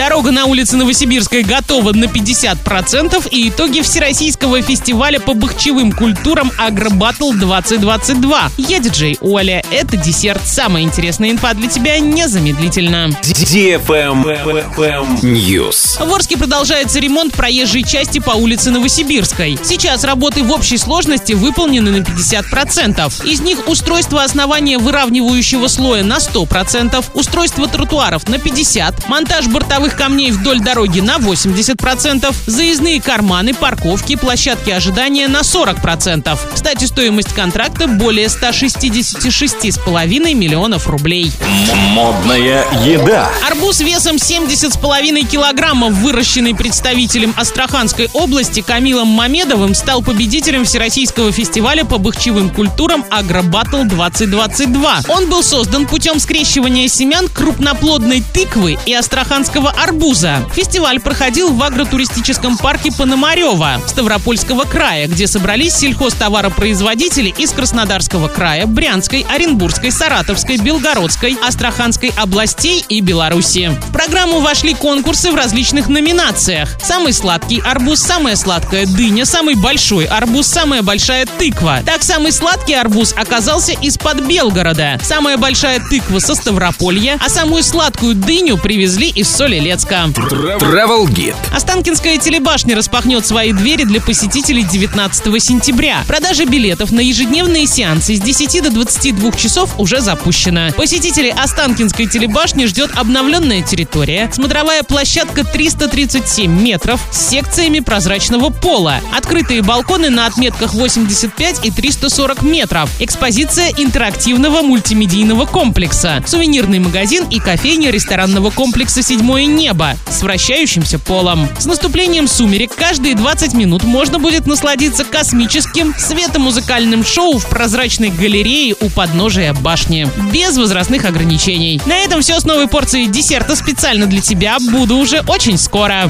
Дорога на улице Новосибирской готова на 50% и итоги Всероссийского фестиваля по бахчевым культурам Агробаттл 2022. Я диджей Оля. Это десерт. Самая интересная инфа для тебя незамедлительно. News. В Орске продолжается ремонт проезжей части по улице Новосибирской. Сейчас работы в общей сложности выполнены на 50%. Из них устройство основания выравнивающего слоя на 100%, устройство тротуаров на 50%, монтаж бортовых камней вдоль дороги на 80%, заездные карманы, парковки, площадки ожидания на 40%. Кстати, стоимость контракта более 166,5 миллионов рублей. Модная еда. Арбуз весом 70,5 килограммов, выращенный представителем Астраханской области Камилом Мамедовым, стал победителем Всероссийского фестиваля по бахчевым культурам Агробаттл 2022. Он был создан путем скрещивания семян крупноплодной тыквы и астраханского арбуза. Фестиваль проходил в агротуристическом парке Пономарева Ставропольского края, где собрались сельхозтоваропроизводители из Краснодарского края, Брянской, Оренбургской, Саратовской, Белгородской, Астраханской областей и Беларуси. В программу вошли конкурсы в различных номинациях. Самый сладкий арбуз, самая сладкая дыня, самый большой арбуз, самая большая тыква. Так, самый сладкий арбуз оказался из-под Белгорода, самая большая тыква со Ставрополья, а самую сладкую дыню привезли из Солилецка. Travel Guide. Останкинская телебашня распахнет свои двери для посетителей 19 сентября. Продажа билетов на ежедневные сеансы с 10 до 22 часов уже запущена. Посетителей Останкинской телебашни ждет обновленная территория, смотровая площадка 337 метров с секциями прозрачного пола, открытые балконы на отметках 85 и 340 метров, экспозиция интерактивного мультимедийного комплекса, сувенирный магазин и кофейня ресторанного комплекса «Седьмое небо» с вращающимся полом. С наступлением сумерек каждые 20 минут можно будет насладиться космическим светомузыкальным шоу в прозрачной галерее у подножия башни. Без возрастных ограничений. На этом все с новой порцией десерта специально для тебя. Буду уже очень скоро.